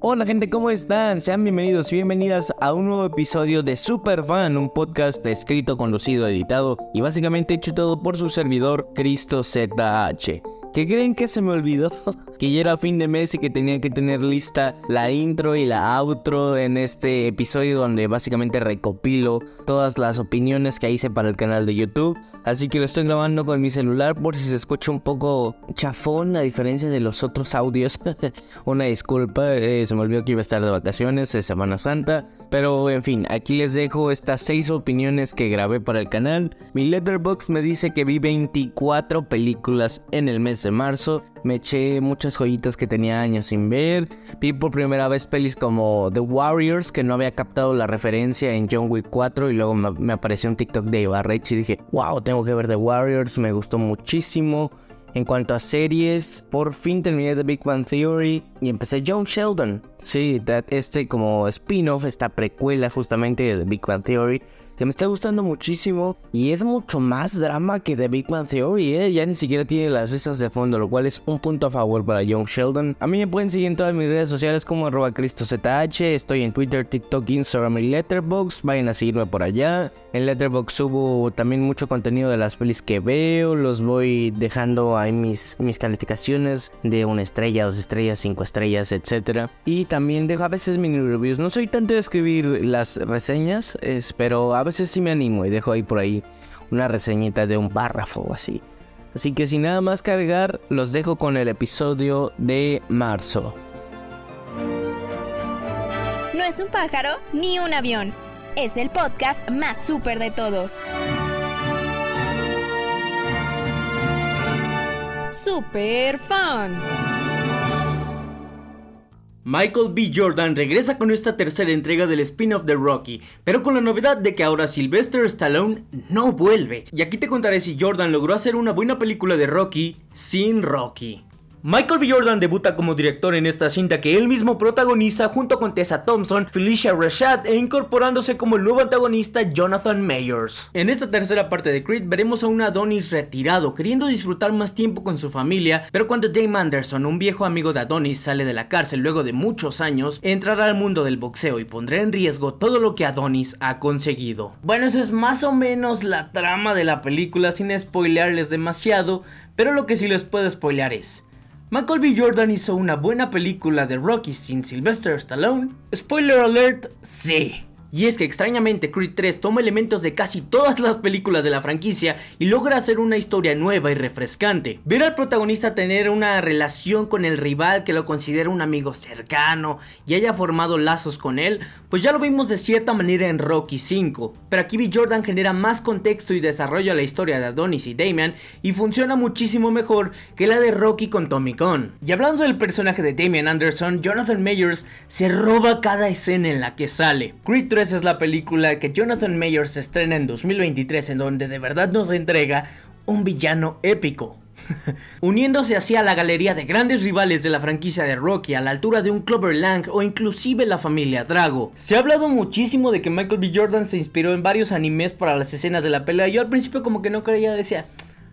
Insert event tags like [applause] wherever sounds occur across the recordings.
Hola gente, ¿cómo están? Sean bienvenidos y bienvenidas a un nuevo episodio de Super Fan, un podcast escrito, conducido, editado y básicamente hecho todo por su servidor Cristo ZH. ¿Qué creen que se me olvidó? [laughs] que ya era fin de mes y que tenía que tener lista la intro y la outro en este episodio donde básicamente recopilo todas las opiniones que hice para el canal de YouTube. Así que lo estoy grabando con mi celular por si se escucha un poco chafón a diferencia de los otros audios. [laughs] Una disculpa, eh, se me olvidó que iba a estar de vacaciones, de Semana Santa. Pero en fin, aquí les dejo estas 6 opiniones que grabé para el canal. Mi letterbox me dice que vi 24 películas en el mes de marzo. Me eché muchas joyitas que tenía años sin ver. Vi por primera vez pelis como The Warriors, que no había captado la referencia en John Wick 4. Y luego me, apareció un TikTok de Ibarrechi y dije, wow, tengo que ver The Warriors. Me gustó muchísimo. En cuanto a series, por fin terminé The Big Bang Theory y empecé John Sheldon. Sí, este como spin-off, esta precuela justamente de The Big Bang Theory que me está gustando muchísimo y es mucho más drama que The Big Bang Theory, ¿eh? ya ni siquiera tiene las risas de fondo, lo cual es un punto a favor para Young Sheldon. A mí me pueden seguir en todas mis redes sociales como arroba cristozh, estoy en Twitter, TikTok, Instagram y Letterboxd, vayan a seguirme por allá. En Letterboxd subo también mucho contenido de las pelis que veo, los voy dejando ahí mis, mis calificaciones de una estrella, dos estrellas, cinco estrellas, etc. Y también dejo a veces mini reviews, no soy tanto de escribir las reseñas, pero a veces sí me animo y dejo ahí por ahí una reseñita de un párrafo o así. Así que sin nada más cargar, los dejo con el episodio de marzo. No es un pájaro ni un avión. Es el podcast más súper de todos. Super Fan. Michael B. Jordan regresa con esta tercera entrega del spin-off de Rocky, pero con la novedad de que ahora Sylvester Stallone no vuelve. Y aquí te contaré si Jordan logró hacer una buena película de Rocky sin Rocky. Michael B. Jordan debuta como director en esta cinta que él mismo protagoniza junto con Tessa Thompson, Felicia Rashad e incorporándose como el nuevo antagonista Jonathan Mayers. En esta tercera parte de Creed veremos a un Adonis retirado, queriendo disfrutar más tiempo con su familia, pero cuando Dame Anderson, un viejo amigo de Adonis, sale de la cárcel luego de muchos años, entrará al mundo del boxeo y pondrá en riesgo todo lo que Adonis ha conseguido. Bueno, eso es más o menos la trama de la película sin spoilearles demasiado, pero lo que sí les puedo spoilear es Michael. Jordan hizo una buena película de Rocky sin Sylvester Stallone. Spoiler alert, sí. Y es que extrañamente Creed 3 toma elementos de casi todas las películas de la franquicia y logra hacer una historia nueva y refrescante. Ver al protagonista tener una relación con el rival que lo considera un amigo cercano y haya formado lazos con él, pues ya lo vimos de cierta manera en Rocky 5. Pero aquí B. Jordan genera más contexto y desarrollo a la historia de Adonis y Damian y funciona muchísimo mejor que la de Rocky con Tommy Gunn. Y hablando del personaje de Damian Anderson, Jonathan Mayers se roba cada escena en la que sale. Creed es la película que Jonathan Mayers estrena en 2023 en donde de verdad nos entrega un villano épico. [laughs] Uniéndose así a la galería de grandes rivales de la franquicia de Rocky a la altura de un Clover Lang o inclusive la familia Drago. Se ha hablado muchísimo de que Michael B. Jordan se inspiró en varios animes para las escenas de la pelea. Yo al principio como que no creía, decía,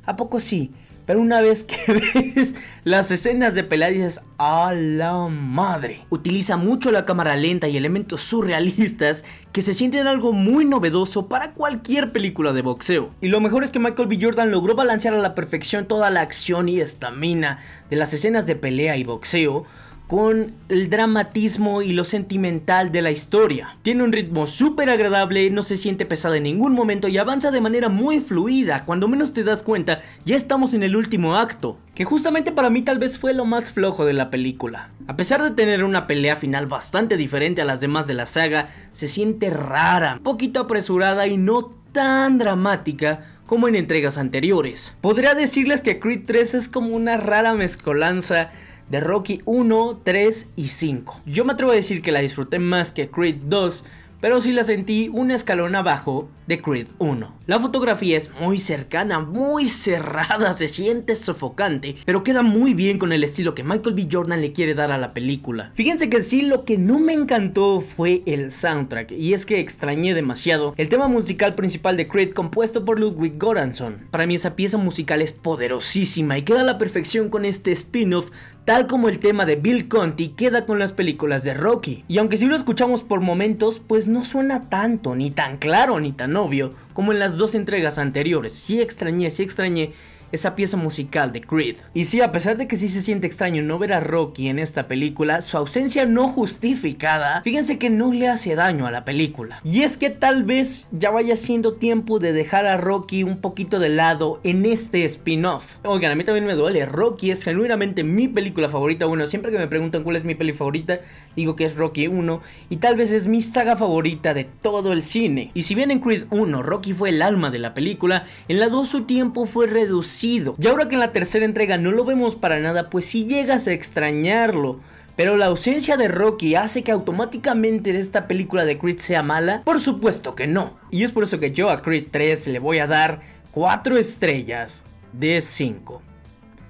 ¿a poco sí? Pero una vez que [laughs] ves las escenas de pelea dices, a la madre. Utiliza mucho la cámara lenta y elementos surrealistas que se sienten algo muy novedoso para cualquier película de boxeo. Y lo mejor es que Michael B. Jordan logró balancear a la perfección toda la acción y estamina de las escenas de pelea y boxeo con el dramatismo y lo sentimental de la historia. Tiene un ritmo súper agradable, no se siente pesado en ningún momento y avanza de manera muy fluida. Cuando menos te das cuenta, ya estamos en el último acto, que justamente para mí tal vez fue lo más flojo de la película. A pesar de tener una pelea final bastante diferente a las demás de la saga, se siente rara, poquito apresurada y no tan dramática como en entregas anteriores. Podría decirles que Creed 3 es como una rara mezcolanza de Rocky 1, 3 y 5. Yo me atrevo a decir que la disfruté más que Creed 2, pero sí la sentí un escalón abajo de Creed 1. La fotografía es muy cercana, muy cerrada, se siente sofocante, pero queda muy bien con el estilo que Michael B. Jordan le quiere dar a la película. Fíjense que sí, lo que no me encantó fue el soundtrack, y es que extrañé demasiado el tema musical principal de Creed compuesto por Ludwig Göransson. Para mí esa pieza musical es poderosísima y queda a la perfección con este spin-off tal como el tema de Bill Conti queda con las películas de Rocky. Y aunque si lo escuchamos por momentos, pues no suena tanto, ni tan claro, ni tan obvio, como en las dos entregas anteriores. Sí extrañé, sí extrañé esa pieza musical de Creed. Y sí, a pesar de que sí se siente extraño no ver a Rocky en esta película, su ausencia no justificada, fíjense que no le hace daño a la película. Y es que tal vez ya vaya siendo tiempo de dejar a Rocky un poquito de lado en este spin-off. Oigan, a mí también me duele, Rocky es genuinamente mi película favorita. Bueno, siempre que me preguntan cuál es mi peli favorita, digo que es Rocky 1 y tal vez es mi saga favorita de todo el cine. Y si bien en Creed 1 Rocky fue el alma de la película, en la 2 su tiempo fue reducido y ahora que en la tercera entrega no lo vemos para nada, pues si llegas a extrañarlo. Pero la ausencia de Rocky hace que automáticamente esta película de Creed sea mala? Por supuesto que no. Y es por eso que yo a Creed 3 le voy a dar 4 estrellas de 5.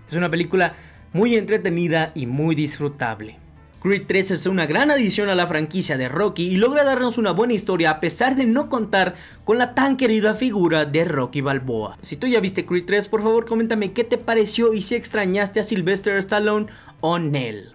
Es una película muy entretenida y muy disfrutable. Creed 3 es una gran adición a la franquicia de Rocky y logra darnos una buena historia a pesar de no contar con la tan querida figura de Rocky Balboa. Si tú ya viste Creed 3, por favor coméntame qué te pareció y si extrañaste a Sylvester Stallone o Nell.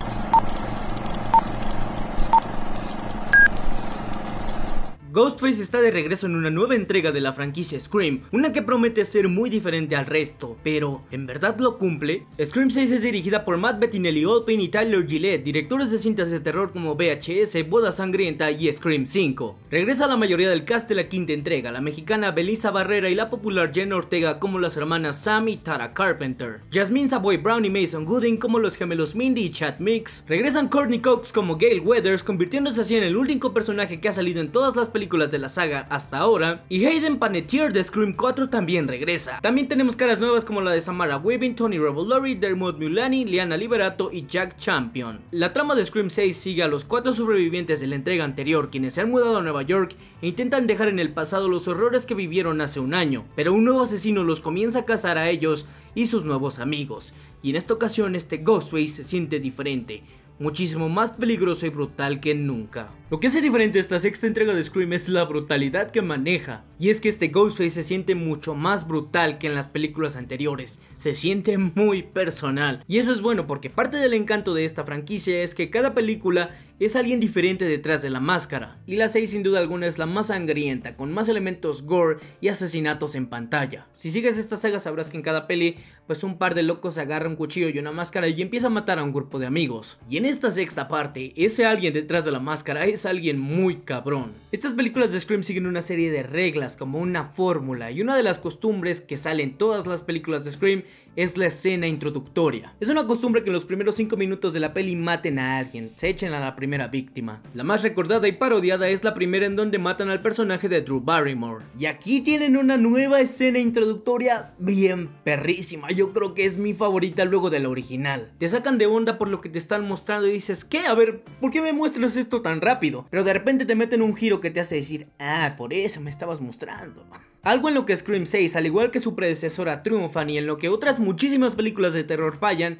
Ghostface está de regreso en una nueva entrega de la franquicia Scream, una que promete ser muy diferente al resto, pero ¿en verdad lo cumple? Scream 6 es dirigida por Matt Bettinelli Olpin y Tyler Gillette, directores de cintas de terror como VHS, Boda Sangrienta y Scream 5. Regresa la mayoría del cast de la quinta entrega, la mexicana Belisa Barrera y la popular Jen Ortega como las hermanas Sam y Tara Carpenter, Jasmine Savoy Brown y Mason Gooding como los gemelos Mindy y Chad Mix, regresan Courtney Cox como Gail Weathers, convirtiéndose así en el único personaje que ha salido en todas las películas películas de la saga hasta ahora, y Hayden Panettiere de Scream 4 también regresa. También tenemos caras nuevas como la de Samara Weaving, Tony Revolori, Dermot Mulani, Liana Liberato y Jack Champion. La trama de Scream 6 sigue a los cuatro sobrevivientes de la entrega anterior, quienes se han mudado a Nueva York e intentan dejar en el pasado los horrores que vivieron hace un año, pero un nuevo asesino los comienza a cazar a ellos y sus nuevos amigos, y en esta ocasión este Ghostface se siente diferente, muchísimo más peligroso y brutal que nunca. Lo que hace diferente esta sexta entrega de Scream es la brutalidad que maneja, y es que este Ghostface se siente mucho más brutal que en las películas anteriores, se siente muy personal, y eso es bueno porque parte del encanto de esta franquicia es que cada película es alguien diferente detrás de la máscara, y la 6 sin duda alguna es la más sangrienta, con más elementos gore y asesinatos en pantalla. Si sigues esta saga sabrás que en cada peli, pues un par de locos agarra un cuchillo y una máscara y empieza a matar a un grupo de amigos. Y en esta sexta parte, ese alguien detrás de la máscara es alguien muy cabrón. Estas películas de Scream siguen una serie de reglas como una fórmula, y una de las costumbres que sale en todas las películas de Scream es la escena introductoria. Es una costumbre que en los primeros 5 minutos de la peli maten a alguien, se echen a la primera víctima. La más recordada y parodiada es la primera en donde matan al personaje de Drew Barrymore. Y aquí tienen una nueva escena introductoria bien perrísima, yo creo que es mi favorita luego de la original. Te sacan de onda por lo que te están mostrando y dices, ¿qué? A ver, ¿por qué me muestras esto tan rápido? Pero de repente te meten un giro que te hace decir, ah, por eso me estabas mostrando. [laughs] Algo en lo que Scream 6, al igual que su predecesora, triunfan y en lo que otras muchísimas películas de terror fallan,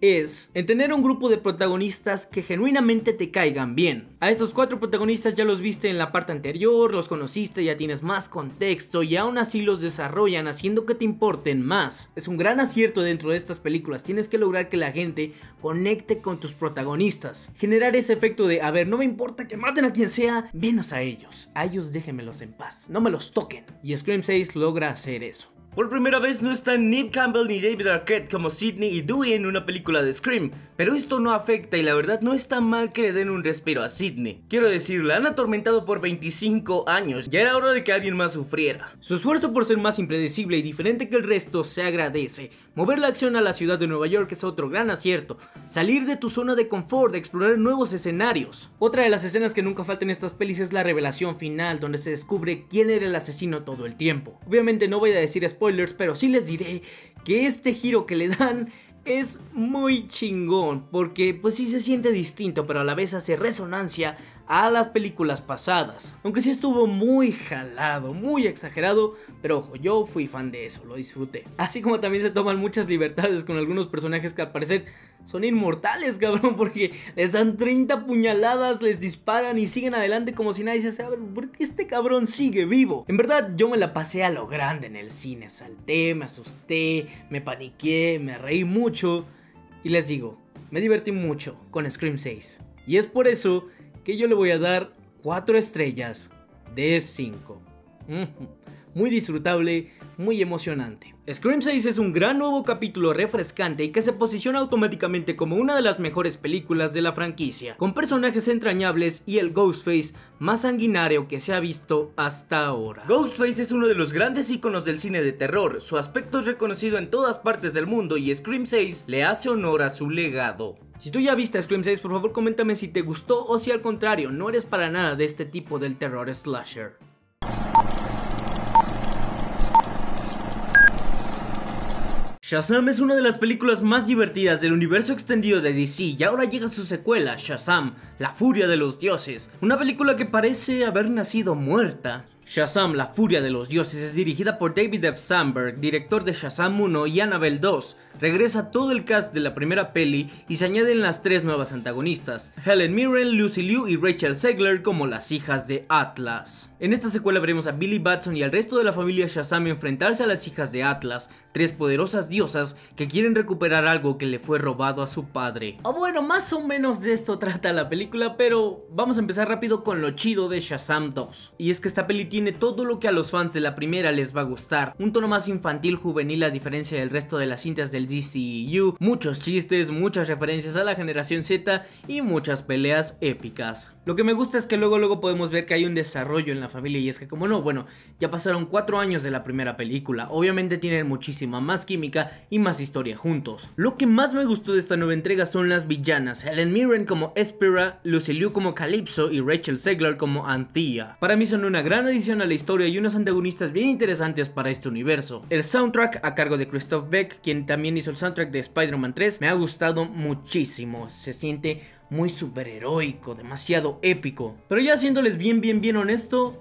es en tener un grupo de protagonistas que genuinamente te caigan bien. A estos cuatro protagonistas ya los viste en la parte anterior, los conociste, ya tienes más contexto y aún así los desarrollan haciendo que te importen más. Es un gran acierto dentro de estas películas, tienes que lograr que la gente conecte con tus protagonistas. Generar ese efecto de, a ver, no me importa que maten a quien sea, menos a ellos. A ellos déjenmelos en paz, no me los toquen. Y Scream 6 logra hacer eso. Por primera vez no están Nip Campbell ni David Arquette como Sidney y Dewey en una película de Scream, pero esto no afecta y la verdad no está mal que le den un respiro a Sidney. Quiero decir, la han atormentado por 25 años, ya era hora de que alguien más sufriera. Su esfuerzo por ser más impredecible y diferente que el resto se agradece. Mover la acción a la ciudad de Nueva York es otro gran acierto. Salir de tu zona de confort, explorar nuevos escenarios. Otra de las escenas que nunca faltan en estas pelis es la revelación final, donde se descubre quién era el asesino todo el tiempo. Obviamente no voy a decir spoilers, pero sí les diré que este giro que le dan es muy chingón porque pues sí se siente distinto pero a la vez hace resonancia a las películas pasadas. Aunque sí estuvo muy jalado, muy exagerado, pero ojo, yo fui fan de eso, lo disfruté. Así como también se toman muchas libertades con algunos personajes que al parecer son inmortales, cabrón, porque les dan 30 puñaladas, les disparan y siguen adelante como si nadie se sabe, ¿por qué este cabrón sigue vivo? En verdad, yo me la pasé a lo grande en el cine, salté, me asusté, me paniqué, me reí mucho y les digo, me divertí mucho con Scream 6. Y es por eso que yo le voy a dar 4 estrellas de 5. Muy disfrutable, muy emocionante. Scream 6 es un gran nuevo capítulo refrescante y que se posiciona automáticamente como una de las mejores películas de la franquicia, con personajes entrañables y el Ghostface más sanguinario que se ha visto hasta ahora. Ghostface es uno de los grandes iconos del cine de terror, su aspecto es reconocido en todas partes del mundo y Scream 6 le hace honor a su legado. Si tú ya viste Scream 6, por favor coméntame si te gustó o si al contrario no eres para nada de este tipo del terror slasher. Shazam es una de las películas más divertidas del universo extendido de DC y ahora llega su secuela, Shazam, La Furia de los Dioses, una película que parece haber nacido muerta. Shazam, La Furia de los Dioses es dirigida por David F. Sandberg, director de Shazam 1 y Annabelle 2. Regresa todo el cast de la primera peli y se añaden las tres nuevas antagonistas, Helen Mirren, Lucy Liu y Rachel Segler como las hijas de Atlas. En esta secuela veremos a Billy Batson y al resto de la familia Shazam enfrentarse a las hijas de Atlas, tres poderosas diosas que quieren recuperar algo que le fue robado a su padre. O bueno, más o menos de esto [laughs] trata la película, pero vamos a empezar rápido con lo chido de Shazam 2. Y es que esta peli tiene todo lo que a los fans de la primera les va a gustar, un tono más infantil juvenil a diferencia del resto de las cintas del DCEU, muchos chistes, muchas referencias a la generación Z y muchas peleas épicas. Lo que me gusta es que luego luego podemos ver que hay un desarrollo en la familia y es que como no, bueno, ya pasaron 4 años de la primera película, obviamente tienen muchísima más química y más historia juntos. Lo que más me gustó de esta nueva entrega son las villanas, Helen Mirren como Espera, Lucy Liu como Calypso y Rachel Segler como Anthea. Para mí son una gran adición a la historia y unos antagonistas bien interesantes para este universo. El soundtrack a cargo de Christoph Beck, quien también hizo el soundtrack de Spider-Man 3, me ha gustado muchísimo, se siente muy superheroico, demasiado épico. Pero ya siéndoles bien, bien, bien honesto,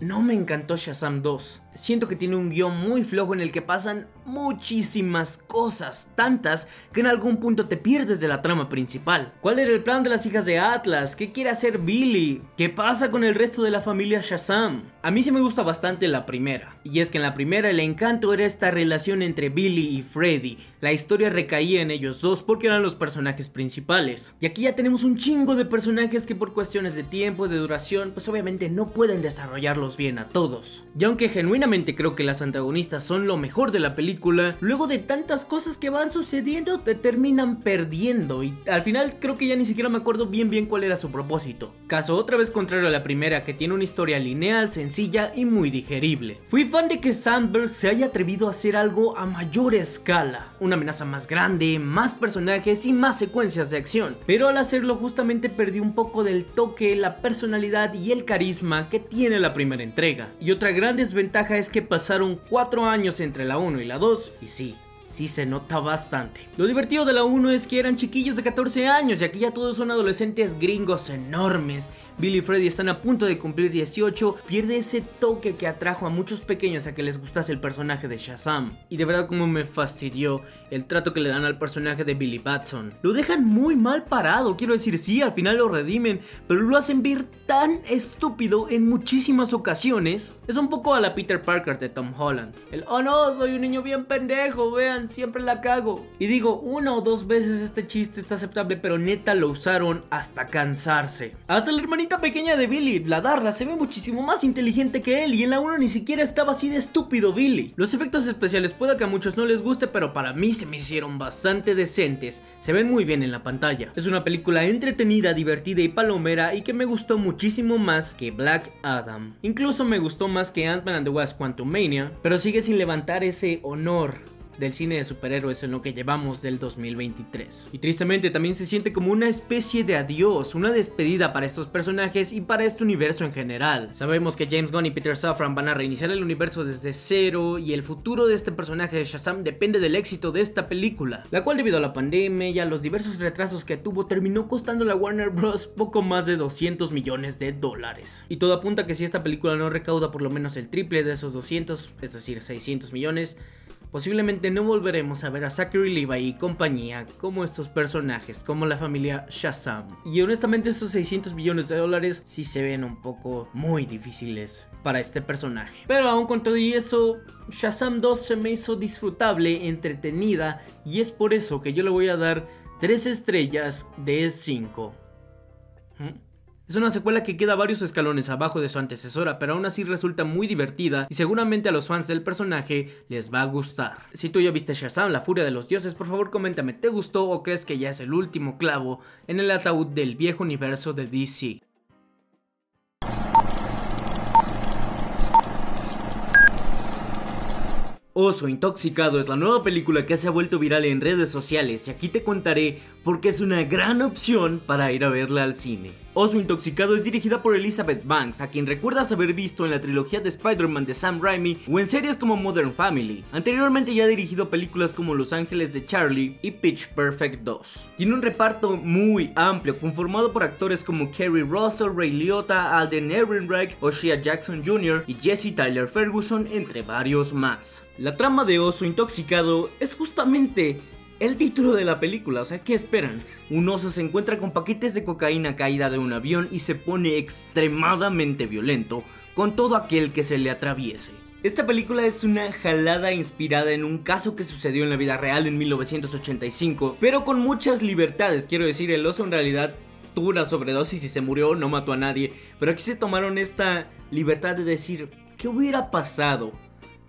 no me encantó Shazam 2. Siento que tiene un guion muy flojo en el que pasan muchísimas cosas, tantas que en algún punto te pierdes de la trama principal. ¿Cuál era el plan de las hijas de Atlas? ¿Qué quiere hacer Billy? ¿Qué pasa con el resto de la familia Shazam? A mí sí me gusta bastante la primera, y es que en la primera el encanto era esta relación entre Billy y Freddy. La historia recaía en ellos dos porque eran los personajes principales. Y aquí ya tenemos un chingo de personajes que por cuestiones de tiempo, de duración, pues obviamente no pueden desarrollarlos bien a todos. Y aunque creo que las antagonistas son lo mejor de la película, luego de tantas cosas que van sucediendo te terminan perdiendo y al final creo que ya ni siquiera me acuerdo bien bien cuál era su propósito. Caso otra vez contrario a la primera que tiene una historia lineal, sencilla y muy digerible. Fui fan de que Sandberg se haya atrevido a hacer algo a mayor escala, una amenaza más grande, más personajes y más secuencias de acción, pero al hacerlo justamente perdí un poco del toque, la personalidad y el carisma que tiene la primera entrega. Y otra gran desventaja es que pasaron 4 años entre la 1 y la 2, y sí, sí se nota bastante. Lo divertido de la 1 es que eran chiquillos de 14 años, ya que ya todos son adolescentes gringos enormes. Billy y Freddy están a punto de cumplir 18, pierde ese toque que atrajo a muchos pequeños a que les gustase el personaje de Shazam. Y de verdad como me fastidió el trato que le dan al personaje de Billy Batson. Lo dejan muy mal parado, quiero decir, sí, al final lo redimen, pero lo hacen ver tan estúpido en muchísimas ocasiones. Es un poco a la Peter Parker de Tom Holland. El, oh no, soy un niño bien pendejo, siempre la cago. Y digo, una o dos veces este chiste está aceptable, pero neta lo usaron hasta cansarse. Hasta la hermanita pequeña de Billy, la Darla, se ve muchísimo más inteligente que él y en la 1 ni siquiera estaba así de estúpido Billy. Los efectos especiales puede que a muchos no les guste, pero para mí se me hicieron bastante decentes, se ven muy bien en la pantalla. Es una película entretenida, divertida y palomera y que me gustó muchísimo más que Black Adam. Incluso me gustó más que Ant-Man and the Wasp Quantumania, pero sigue sin levantar ese honor del cine de superhéroes en lo que llevamos del 2023. Y tristemente también se siente como una especie de adiós, una despedida para estos personajes y para este universo en general. Sabemos que James Gunn y Peter Safran van a reiniciar el universo desde cero y el futuro de este personaje de Shazam depende del éxito de esta película, la cual debido a la pandemia y a los diversos retrasos que tuvo terminó costando a Warner Bros. poco más de 200 millones de dólares. Y todo apunta que si esta película no recauda por lo menos el triple de esos 200, es decir 600 millones, Posiblemente no volveremos a ver a Zachary Levi y compañía como estos personajes, como la familia Shazam. Y honestamente esos 600 millones de dólares sí se ven un poco muy difíciles para este personaje. Pero aún con todo y eso, Shazam 2 se me hizo disfrutable, entretenida y es por eso que yo le voy a dar 3 estrellas de 5. Es una secuela que queda varios escalones abajo de su antecesora, pero aún así resulta muy divertida y seguramente a los fans del personaje les va a gustar. Si tú ya viste Shazam, la furia de los dioses, por favor coméntame, ¿te gustó o crees que ya es el último clavo en el ataúd del viejo universo de DC? Oso Intoxicado es la nueva película que se ha vuelto viral en redes sociales y aquí te contaré por qué es una gran opción para ir a verla al cine. Oso Intoxicado es dirigida por Elizabeth Banks, a quien recuerdas haber visto en la trilogía de Spider-Man de Sam Raimi o en series como Modern Family. Anteriormente ya ha dirigido películas como Los Ángeles de Charlie y Pitch Perfect 2. Tiene un reparto muy amplio, conformado por actores como Kerry Russell, Ray Liotta, Alden Ehrenreich, Oshia Jackson Jr. y Jesse Tyler Ferguson, entre varios más. La trama de Oso Intoxicado es justamente el título de la película, o sea, ¿qué esperan? Un oso se encuentra con paquetes de cocaína caída de un avión y se pone extremadamente violento con todo aquel que se le atraviese. Esta película es una jalada inspirada en un caso que sucedió en la vida real en 1985, pero con muchas libertades, quiero decir, el oso en realidad tuvo una sobredosis y se murió, no mató a nadie, pero aquí se tomaron esta libertad de decir, ¿qué hubiera pasado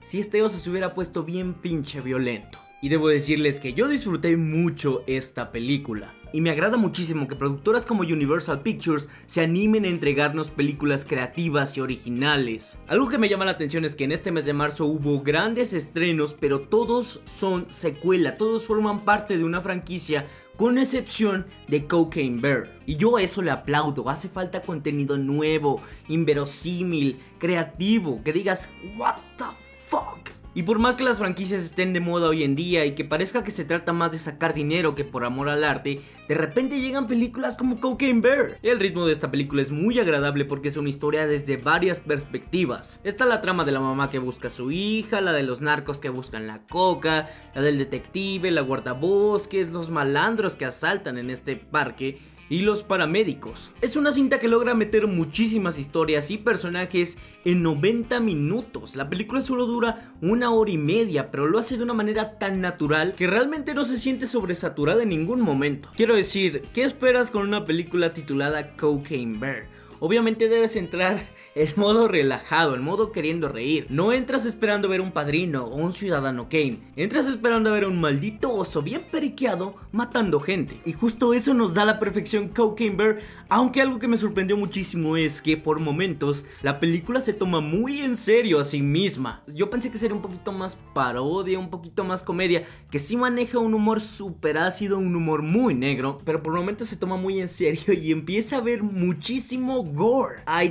si este oso se hubiera puesto bien pinche violento? Y debo decirles que yo disfruté mucho esta película. Y me agrada muchísimo que productoras como Universal Pictures se animen a entregarnos películas creativas y originales. Algo que me llama la atención es que en este mes de marzo hubo grandes estrenos, pero todos son secuela, todos forman parte de una franquicia con excepción de Cocaine Bear. Y yo eso le aplaudo, hace falta contenido nuevo, inverosímil, creativo, que digas, what the fuck. Y por más que las franquicias estén de moda hoy en día y que parezca que se trata más de sacar dinero que por amor al arte, de repente llegan películas como Cocaine Bear. El ritmo de esta película es muy agradable porque es una historia desde varias perspectivas. Está la trama de la mamá que busca a su hija, la de los narcos que buscan la coca, la del detective, la guardabosques, los malandros que asaltan en este parque y los paramédicos. Es una cinta que logra meter muchísimas historias y personajes en 90 minutos. La película solo dura una hora y media, pero lo hace de una manera tan natural que realmente no se siente sobresaturada en ningún momento. Quiero decir, ¿qué esperas con una película titulada Cocaine Bear? obviamente debes entrar en modo relajado, en modo queriendo reír. No entras esperando ver un padrino o un ciudadano Kane. Entras esperando ver un maldito oso bien periqueado matando gente. Y justo eso nos da la perfección Cocaine Bear, aunque algo que me sorprendió muchísimo es que por momentos la película se toma muy en serio a sí misma. Yo pensé que sería un poquito más parodia, un poquito más comedia, que sí maneja un humor súper ácido, un humor muy negro, pero por momentos se toma muy en serio y empieza a ver muchísimo gore. Hay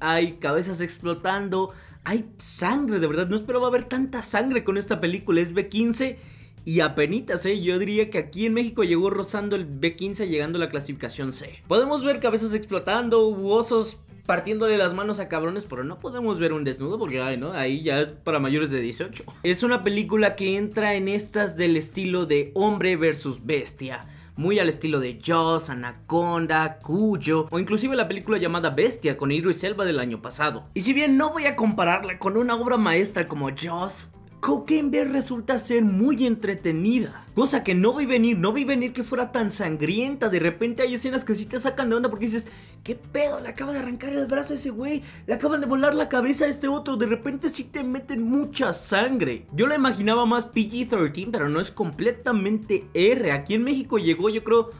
hay cabezas explotando, hay sangre, de verdad. No esperaba ver tanta sangre con esta película. Es B15 y apenitas, ¿eh? Yo diría que aquí en México llegó rozando el B15 llegando a la clasificación C. Podemos ver cabezas explotando, osos partiendo de las manos a cabrones, pero no podemos ver un desnudo porque ay, ¿no? ahí ya es para mayores de 18. Es una película que entra en estas del estilo de hombre versus bestia muy al estilo de Jaws, Anaconda, Cuyo o inclusive la película llamada Bestia con Idris Elba del año pasado. Y si bien no voy a compararla con una obra maestra como Jaws, Bear resulta ser muy entretenida. Cosa que no vi venir, no vi venir que fuera tan sangrienta. De repente hay escenas que sí te sacan de onda porque dices, ¿qué pedo? Le acaba de arrancar el brazo a ese güey. Le acaban de volar la cabeza a este otro. De repente sí te meten mucha sangre. Yo la imaginaba más PG-13, pero no es completamente R. Aquí en México llegó, yo creo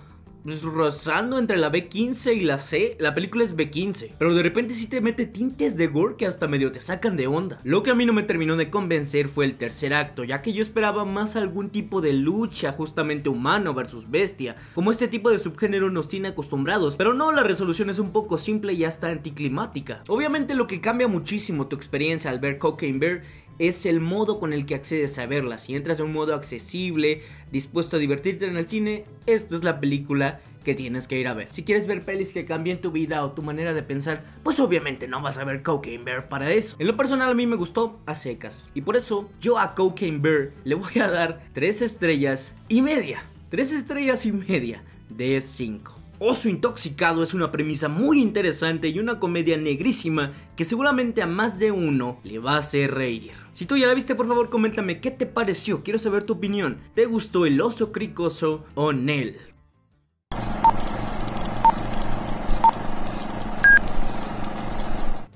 pues, rozando entre la B15 y la C. La película es B15, pero de repente sí te mete tintes de gore que hasta medio te sacan de onda. Lo que a mí no me terminó de convencer fue el tercer acto, ya que yo esperaba más algún tipo de lucha justamente humano versus bestia, como este tipo de subgénero nos tiene acostumbrados, pero no, la resolución es un poco simple y hasta anticlimática. Obviamente lo que cambia muchísimo tu experiencia al ver Cocaine Bear es el modo con el que accedes a verla. Si entras en un modo accesible, dispuesto a divertirte en el cine, esta es la película que tienes que ir a ver. Si quieres ver pelis que cambien tu vida o tu manera de pensar, pues obviamente no vas a ver Cocaine Bear para eso. En lo personal a mí me gustó a secas. Y por eso yo a Cocaine Bear le voy a dar 3 estrellas y media. 3 estrellas y media de 5. Oso Intoxicado es una premisa muy interesante y una comedia negrísima que seguramente a más de uno le va a hacer reír. Si tú ya la viste, por favor, coméntame qué te pareció. Quiero saber tu opinión. ¿Te gustó el oso cricoso o Nell?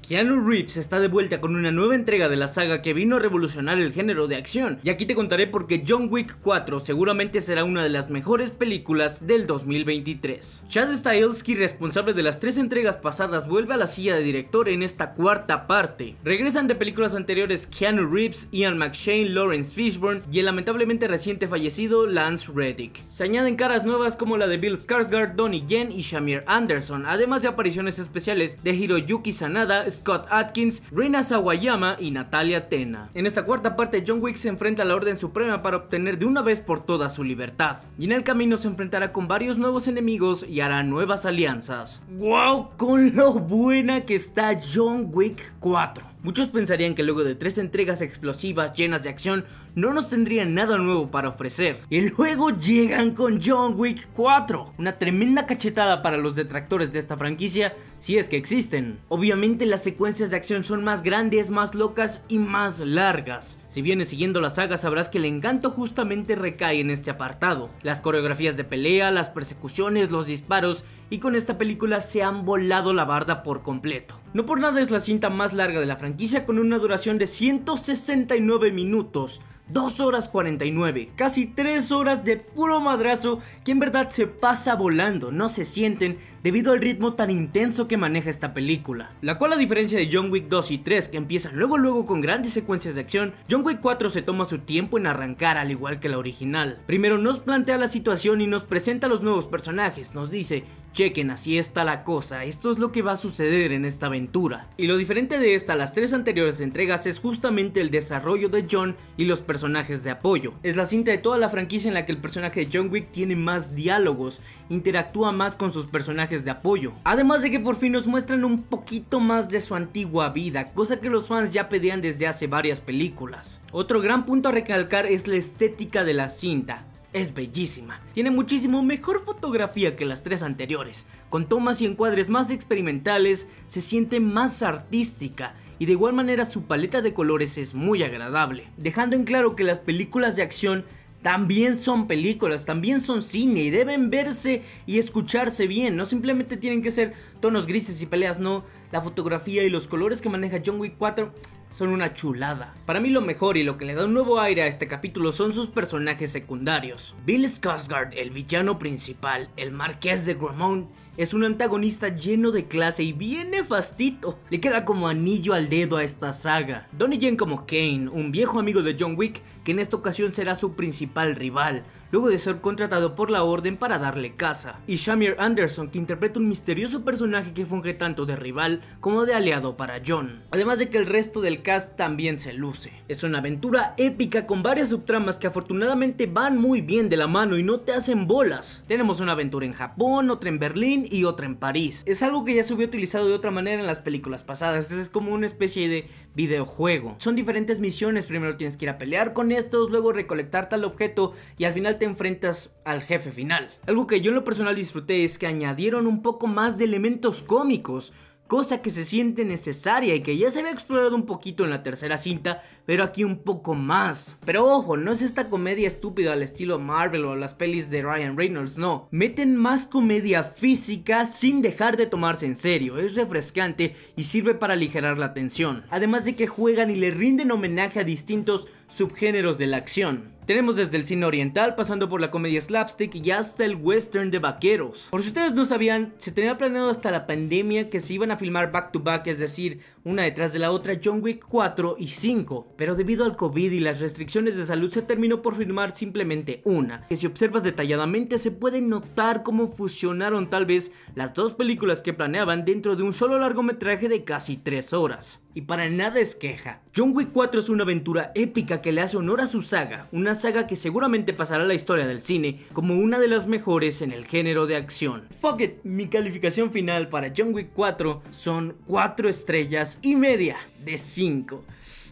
Keanu Reeves está de vuelta con una nueva entrega de la saga que vino a revolucionar el género de acción. Y aquí te contaré por qué John Wick 4 seguramente será una de las mejores películas del 2023. Chad Stahelski, responsable de las tres entregas pasadas, vuelve a la silla de director en esta cuarta parte. Regresan de películas anteriores Keanu Reeves, Ian McShane, Lawrence Fishburne y el lamentablemente reciente fallecido Lance Reddick. Se añaden caras nuevas como la de Bill Skarsgård, Donnie Yen y Shamir Anderson, además de apariciones especiales de Hiroyuki Sanada, Scott Atkins, Rina Sawayama y Natalia Tena. En esta cuarta parte, John Wick se enfrenta a la Orden Suprema para obtener de una vez por todas su libertad. Y en el camino se enfrentará con varios nuevos enemigos y hará nuevas alianzas. ¡Wow! Con lo buena que está John Wick 4. Muchos pensarían que luego de tres entregas explosivas llenas de acción no nos tendrían nada nuevo para ofrecer. Y luego llegan con John Wick 4, una tremenda cachetada para los detractores de esta franquicia si es que existen. Obviamente las secuencias de acción son más grandes, más locas y más largas. Si vienes siguiendo la saga sabrás que el encanto justamente recae en este apartado. Las coreografías de pelea, las persecuciones, los disparos y con esta película se han volado la barda por completo. No por nada es la cinta más larga de la franquicia con una duración de 169 minutos, 2 horas 49, casi 3 horas de puro madrazo que en verdad se pasa volando, no se sienten debido al ritmo tan intenso que maneja esta película. La cual a diferencia de John Wick 2 y 3 que empiezan luego luego con grandes secuencias de acción, John Wick 4 se toma su tiempo en arrancar al igual que la original. Primero nos plantea la situación y nos presenta los nuevos personajes, nos dice, chequen así está la cosa, esto es lo que va a suceder en esta aventura. Y lo diferente de esta a las tres anteriores entregas es justamente el desarrollo de John y los personajes de apoyo. Es la cinta de toda la franquicia en la que el personaje de John Wick tiene más diálogos, interactúa más con sus personajes de apoyo. Además de que por fin nos muestran un poquito más de su antigua vida, cosa que los fans ya pedían desde hace varias películas. Otro gran punto a recalcar es la estética de la cinta es bellísima. Tiene muchísimo mejor fotografía que las tres anteriores. Con tomas y encuadres más experimentales, se siente más artística y de igual manera su paleta de colores es muy agradable, dejando en claro que las películas de acción también son películas, también son cine y deben verse y escucharse bien. No simplemente tienen que ser tonos grises y peleas, no. La fotografía y los colores que maneja John Wick 4 son una chulada. Para mí lo mejor y lo que le da un nuevo aire a este capítulo son sus personajes secundarios. Bill Skarsgård, el villano principal, el marqués de Gramont, es un antagonista lleno de clase y bien nefastito. Le queda como anillo al dedo a esta saga. Donnie Yen como Kane, un viejo amigo de John Wick que en esta ocasión será su principal rival, luego de ser contratado por la orden para darle caza. Y Shamir Anderson que interpreta un misterioso personaje que funge tanto de rival como de aliado para John. Además de que el resto del cast también se luce. Es una aventura épica con varias subtramas que afortunadamente van muy bien de la mano y no te hacen bolas. Tenemos una aventura en Japón, otra en Berlín, y otra en París. Es algo que ya se hubiera utilizado de otra manera en las películas pasadas, es como una especie de videojuego. Son diferentes misiones, primero tienes que ir a pelear con estos, luego recolectar tal objeto y al final te enfrentas al jefe final. Algo que yo en lo personal disfruté es que añadieron un poco más de elementos cómicos cosa que se siente necesaria y que ya se había explorado un poquito en la tercera cinta, pero aquí un poco más. Pero ojo, no es esta comedia estúpida al estilo Marvel o las pelis de Ryan Reynolds, no. Meten más comedia física sin dejar de tomarse en serio, es refrescante y sirve para aligerar la tensión. Además de que juegan y le rinden homenaje a distintos subgéneros de la acción. Tenemos desde el cine oriental, pasando por la comedia slapstick y hasta el western de vaqueros. Por si ustedes no sabían, se tenía planeado hasta la pandemia que se iban a filmar back to back, es decir, una detrás de la otra, John Wick 4 y 5. Pero debido al COVID y las restricciones de salud se terminó por filmar simplemente una, que si observas detalladamente se puede notar cómo fusionaron tal vez las dos películas que planeaban dentro de un solo largometraje de casi 3 horas. Y para nada es queja. John Wick 4 es una aventura épica que le hace honor a su saga, una saga que seguramente pasará a la historia del cine como una de las mejores en el género de acción. Fuck it, mi calificación final para John Wick 4 son 4 estrellas y media de 5.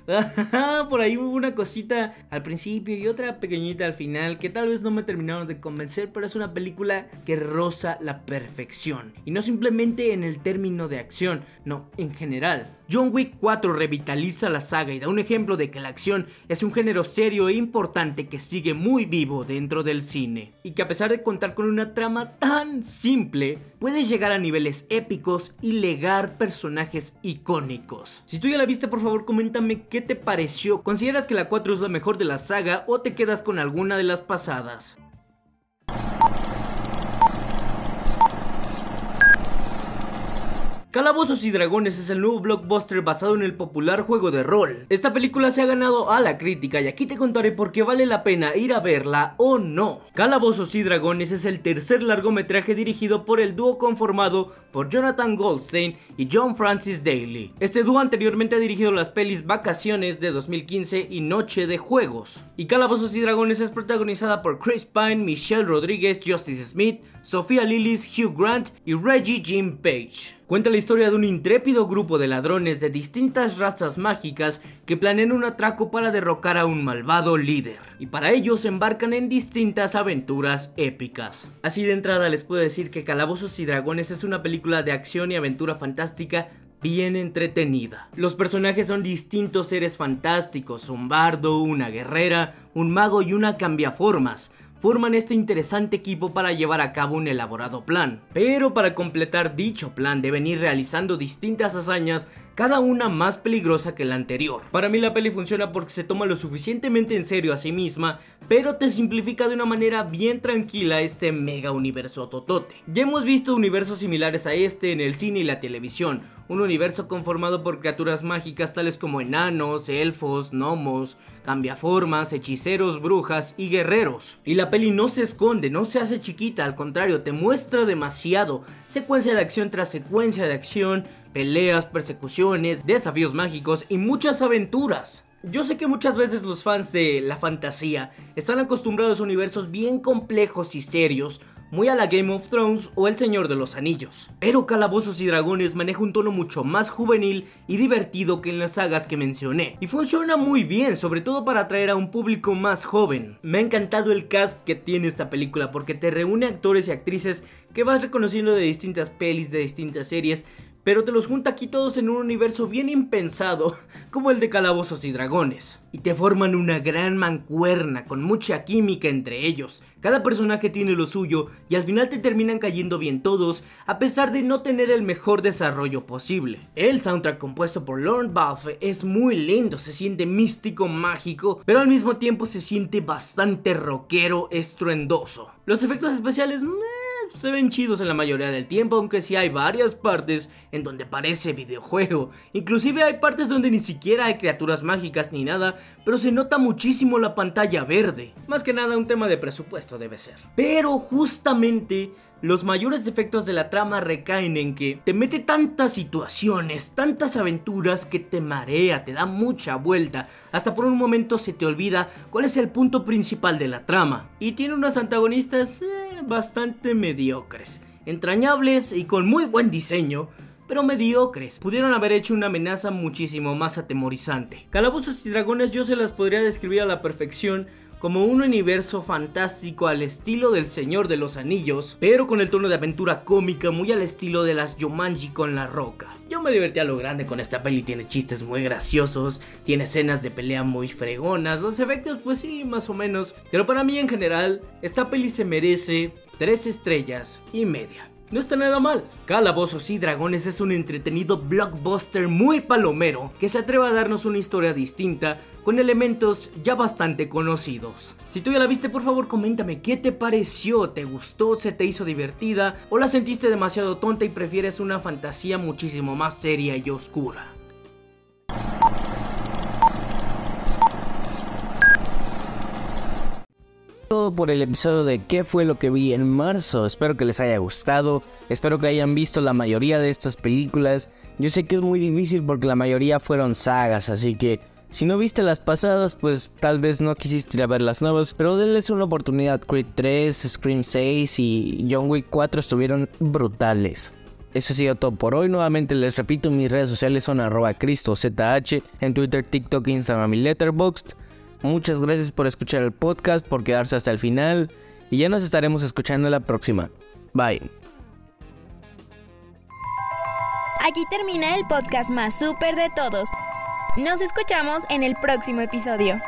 [laughs] Por ahí hubo una cosita al principio y otra pequeñita al final que tal vez no me terminaron de convencer, pero es una película que roza la perfección. Y no simplemente en el término de acción, no, en general. John Wick 4 revitaliza la saga y da un ejemplo de que la acción es un género serio e importante que sigue muy vivo dentro del cine. Y que a pesar de contar con una trama tan simple, puedes llegar a niveles épicos y legar personajes icónicos. Si tú ya la viste, por favor coméntame qué te pareció. ¿Consideras que la 4 es la mejor de la saga o te quedas con alguna de las pasadas? Calabozos y Dragones es el nuevo blockbuster basado en el popular juego de rol. Esta película se ha ganado a la crítica y aquí te contaré por qué vale la pena ir a verla o no. Calabozos y Dragones es el tercer largometraje dirigido por el dúo conformado por Jonathan Goldstein y John Francis Daly. Este dúo anteriormente ha dirigido las pelis Vacaciones de 2015 y Noche de Juegos. Y Calabozos y Dragones es protagonizada por Chris Pine, Michelle Rodríguez, Justice Smith, Sofía Lillis, Hugh Grant y Reggie Jim Page. Cuenta la historia de un intrépido grupo de ladrones de distintas razas mágicas que planean un atraco para derrocar a un malvado líder. Y para ello se embarcan en distintas aventuras épicas. Así de entrada les puedo decir que Calabozos y Dragones es una película de acción y aventura fantástica bien entretenida. Los personajes son distintos seres fantásticos, un bardo, una guerrera, un mago y una cambiaformas forman este interesante equipo para llevar a cabo un elaborado plan. Pero para completar dicho plan deben ir realizando distintas hazañas cada una más peligrosa que la anterior. Para mí la peli funciona porque se toma lo suficientemente en serio a sí misma, pero te simplifica de una manera bien tranquila este mega universo totote. Ya hemos visto universos similares a este en el cine y la televisión, un universo conformado por criaturas mágicas tales como enanos, elfos, gnomos, cambiaformas, hechiceros, brujas y guerreros. Y la peli no se esconde, no se hace chiquita, al contrario, te muestra demasiado. Secuencia de acción tras secuencia de acción, peleas, persecuciones, desafíos mágicos y muchas aventuras. Yo sé que muchas veces los fans de la fantasía están acostumbrados a universos bien complejos y serios, muy a la Game of Thrones o El Señor de los Anillos. Pero Calabozos y Dragones maneja un tono mucho más juvenil y divertido que en las sagas que mencioné. Y funciona muy bien, sobre todo para atraer a un público más joven. Me ha encantado el cast que tiene esta película porque te reúne actores y actrices que vas reconociendo de distintas pelis, de distintas series, pero te los junta aquí todos en un universo bien impensado, [laughs] como el de Calabozos y Dragones. Y te forman una gran mancuerna con mucha química entre ellos. Cada personaje tiene lo suyo y al final te terminan cayendo bien todos, a pesar de no tener el mejor desarrollo posible. El soundtrack compuesto por Lorne Balfe es muy lindo, se siente místico, mágico, pero al mismo tiempo se siente bastante rockero, estruendoso. Los efectos especiales... se ven chidos en la mayoría del tiempo, aunque sí hay varias partes en donde parece videojuego. Inclusive hay partes donde ni siquiera hay criaturas mágicas ni nada, pero se nota muchísimo la pantalla verde. Más que nada un tema de presupuesto debe ser. Pero justamente los mayores defectos de la trama recaen en que te mete tantas situaciones, tantas aventuras que te marea, te da mucha vuelta, hasta por un momento se te olvida cuál es el punto principal de la trama. Y tiene unos antagonistas eh, bastante mediocres, entrañables y con muy buen diseño, pero mediocres. Pudieron haber hecho una amenaza muchísimo más atemorizante. Calabozos y dragones yo se las podría describir a la perfección como un universo fantástico al estilo del Señor de los Anillos, pero con el tono de aventura cómica muy al estilo de las Yomanji con la roca. Yo me divertí a lo grande con esta peli, tiene chistes muy graciosos, tiene escenas de pelea muy fregonas, los efectos pues sí, más o menos, pero para mí en general, esta peli se merece 3 estrellas y media. No está nada mal. Calabozos y Dragones es un entretenido blockbuster muy palomero que se atreve a darnos una historia distinta con elementos ya bastante conocidos. Si tú ya la viste, por favor coméntame qué te pareció, te gustó, se te hizo divertida o la sentiste demasiado tonta y prefieres una fantasía muchísimo más seria y oscura. Todo por el episodio de qué fue lo que vi en marzo. Espero que les haya gustado. Espero que hayan visto la mayoría de estas películas. Yo sé que es muy difícil porque la mayoría fueron sagas, así que si no viste las pasadas, pues tal vez no quisiste ver las nuevas, pero denles una oportunidad. Creed 3, Scream 6 y John Wick 4 estuvieron brutales. Eso ha sido todo por hoy. Nuevamente les repito, mis redes sociales son arroba cristozh en Twitter, TikTok, Instagram y Letterboxd. Muchas gracias por escuchar el podcast, por quedarse hasta el final y ya nos estaremos escuchando la próxima. Bye. Aquí termina el podcast más súper de todos. Nos escuchamos en el próximo episodio.